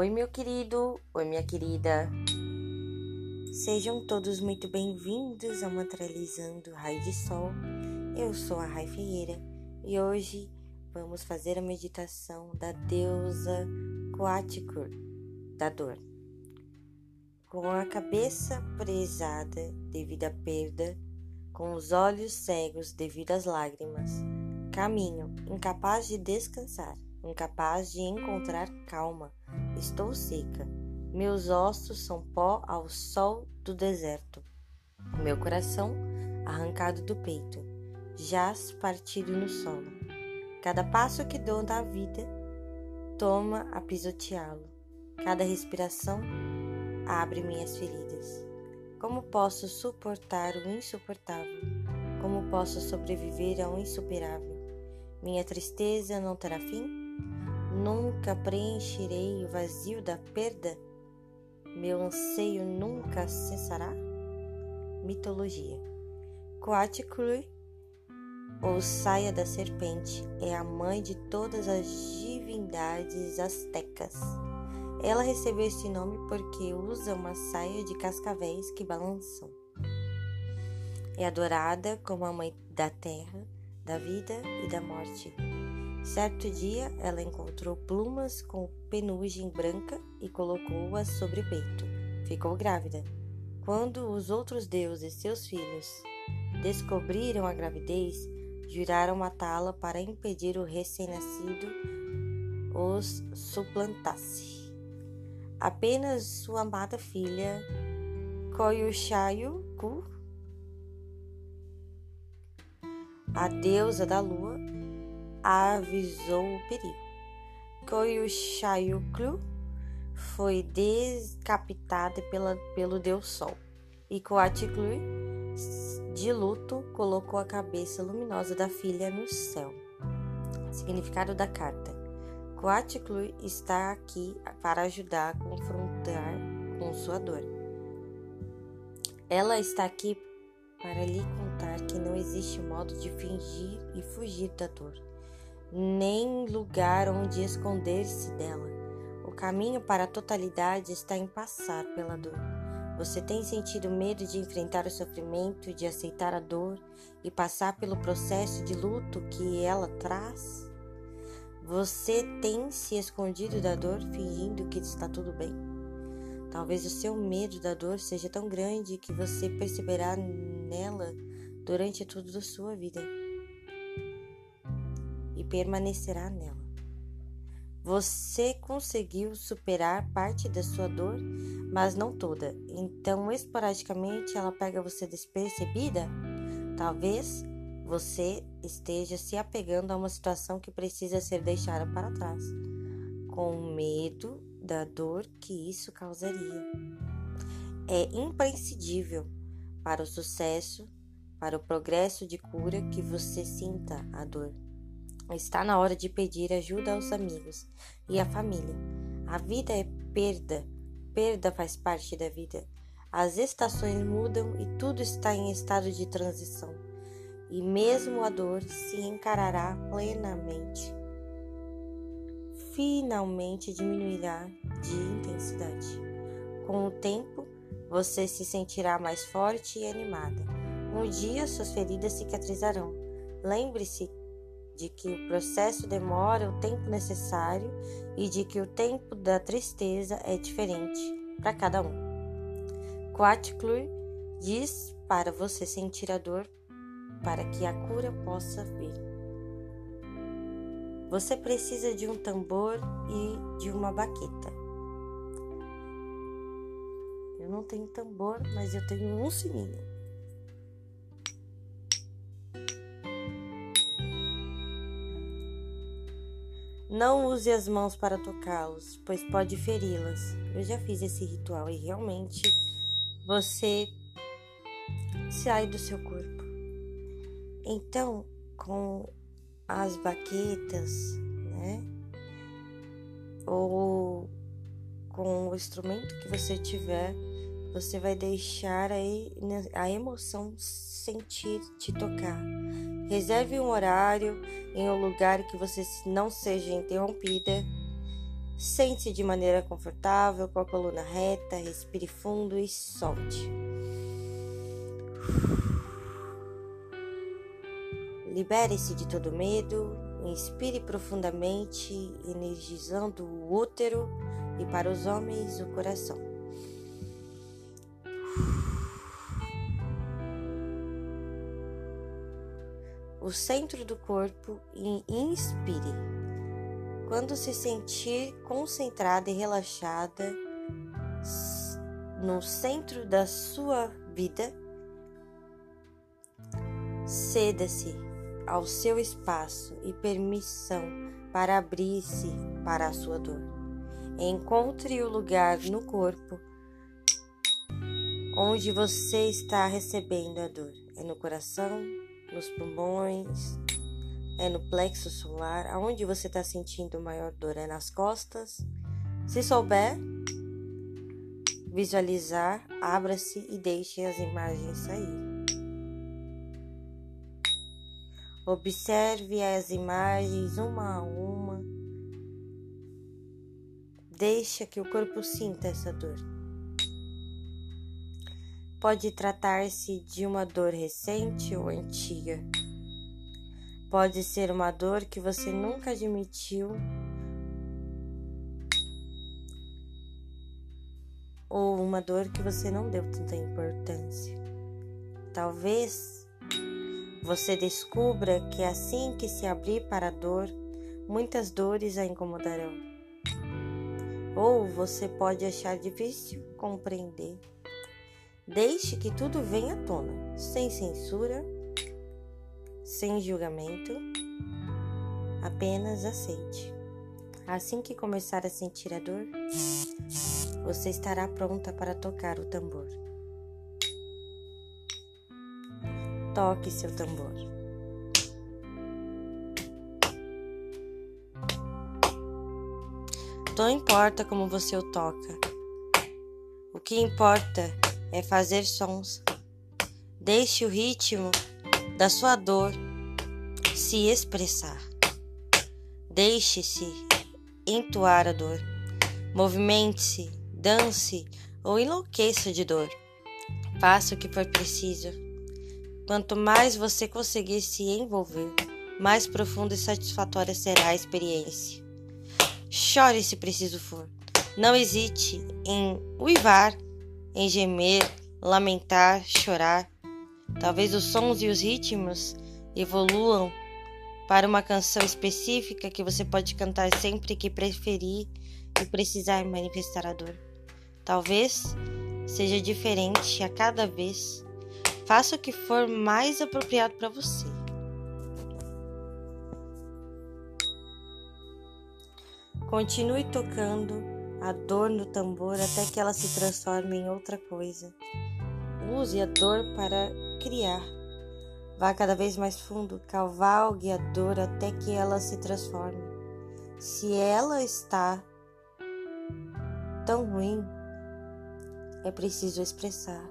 Oi, meu querido, oi, minha querida. Sejam todos muito bem-vindos ao Mantralizando Raio de Sol. Eu sou a Rai Ferreira e hoje vamos fazer a meditação da deusa Coatikur, da dor. Com a cabeça presada devido à perda, com os olhos cegos devido às lágrimas, caminho, incapaz de descansar, incapaz de encontrar calma Estou seca. Meus ossos são pó ao sol do deserto. Meu coração, arrancado do peito, jaz partido no solo. Cada passo que dou na vida, toma a pisoteá-lo. Cada respiração abre minhas feridas. Como posso suportar o insuportável? Como posso sobreviver ao insuperável? Minha tristeza não terá fim? Nunca preencherei o vazio da perda? Meu anseio nunca cessará? Mitologia Coatlicue, ou saia da serpente, é a mãe de todas as divindades astecas. Ela recebeu esse nome porque usa uma saia de cascavéis que balançam. É adorada como a mãe da terra, da vida e da morte. Certo dia, ela encontrou plumas com penugem branca e colocou-as sobre o peito. Ficou grávida. Quando os outros deuses, seus filhos, descobriram a gravidez, juraram matá-la para impedir o recém-nascido os suplantasse. Apenas sua amada filha, Koyushayu-ku, a deusa da lua, avisou o perigo. Koyushayuklu foi decapitada pela, pelo deus Sol e Coatlicue, de luto, colocou a cabeça luminosa da filha no céu. Significado da carta: Coatlicue está aqui para ajudar a confrontar com sua dor. Ela está aqui para lhe contar que não existe modo de fingir e fugir da dor nem lugar onde esconder-se dela. O caminho para a totalidade está em passar pela dor. Você tem sentido medo de enfrentar o sofrimento, de aceitar a dor e passar pelo processo de luto que ela traz? Você tem se escondido da dor fingindo que está tudo bem? Talvez o seu medo da dor seja tão grande que você perceberá nela durante toda a sua vida permanecerá nela. Você conseguiu superar parte da sua dor, mas não toda. Então, esporadicamente, ela pega você despercebida? Talvez você esteja se apegando a uma situação que precisa ser deixada para trás, com medo da dor que isso causaria. É imprescindível para o sucesso, para o progresso de cura que você sinta a dor. Está na hora de pedir ajuda aos amigos e à família. A vida é perda, perda faz parte da vida. As estações mudam e tudo está em estado de transição. E mesmo a dor se encarará plenamente. Finalmente diminuirá de intensidade. Com o tempo, você se sentirá mais forte e animada. Um dia suas feridas cicatrizarão. Lembre-se de que o processo demora o tempo necessário e de que o tempo da tristeza é diferente para cada um. Quatclure diz para você sentir a dor para que a cura possa vir. Você precisa de um tambor e de uma baqueta. Eu não tenho tambor, mas eu tenho um sininho. Não use as mãos para tocá-los, pois pode feri-las. Eu já fiz esse ritual e realmente você sai do seu corpo. Então, com as baquetas, né? Ou com o instrumento que você tiver, você vai deixar aí a emoção sentir te tocar. Reserve um horário em um lugar que você não seja interrompida. Sente-se de maneira confortável, com a coluna reta, respire fundo e solte. Libere-se de todo medo, inspire profundamente, energizando o útero e para os homens o coração. O centro do corpo e inspire. Quando se sentir concentrada e relaxada no centro da sua vida, ceda-se ao seu espaço e permissão para abrir-se para a sua dor. Encontre o lugar no corpo onde você está recebendo a dor. É no coração, nos pulmões, é no plexo solar, aonde você está sentindo maior dor é nas costas. Se souber visualizar, abra-se e deixe as imagens sair. Observe as imagens uma a uma. Deixa que o corpo sinta essa dor. Pode tratar-se de uma dor recente ou antiga. Pode ser uma dor que você nunca admitiu ou uma dor que você não deu tanta importância. Talvez você descubra que assim que se abrir para a dor, muitas dores a incomodarão. Ou você pode achar difícil compreender. Deixe que tudo venha à tona, sem censura sem julgamento, apenas aceite. Assim que começar a sentir a dor, você estará pronta para tocar o tambor. Toque seu tambor. Não importa como você o toca. O que importa é fazer sons. Deixe o ritmo da sua dor se expressar. Deixe-se entoar a dor. Movimente-se, dance ou enlouqueça de dor. Faça o que for preciso. Quanto mais você conseguir se envolver, mais profunda e satisfatória será a experiência. Chore se preciso for. Não hesite em uivar, em gemer, lamentar, chorar. Talvez os sons e os ritmos evoluam para uma canção específica que você pode cantar sempre que preferir e precisar manifestar a dor. Talvez seja diferente a cada vez. Faça o que for mais apropriado para você. Continue tocando a dor no tambor até que ela se transforme em outra coisa. Use a dor para criar. Vá cada vez mais fundo, cavalgue a dor até que ela se transforme. Se ela está tão ruim, é preciso expressar.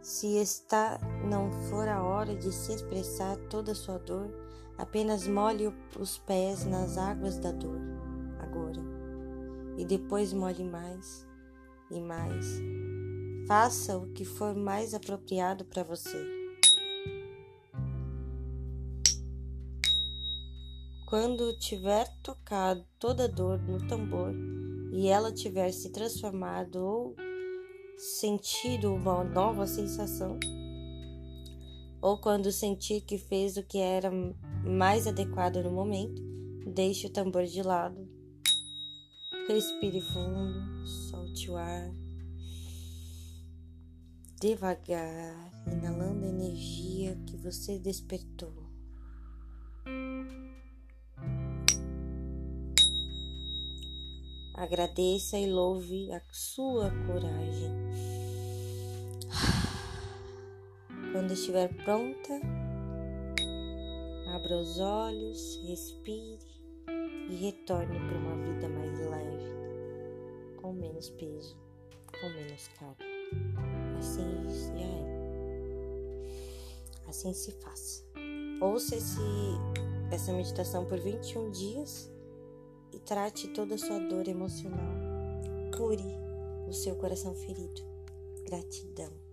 Se está não for a hora de se expressar toda a sua dor, apenas molhe os pés nas águas da dor. E depois molhe mais e mais Faça o que for mais apropriado para você. Quando tiver tocado toda a dor no tambor e ela tiver se transformado ou sentido uma nova sensação, ou quando sentir que fez o que era mais adequado no momento, deixe o tambor de lado. Respire fundo, solte o ar devagar, inalando a energia que você despertou. Agradeça e louve a sua coragem. Quando estiver pronta, abra os olhos, respire e retorne para uma vida mais menos peso, com menos carga. Assim já é. Assim se faça. Ouça esse, essa meditação por 21 dias e Trate toda a sua dor emocional. Cure o seu coração ferido. Gratidão.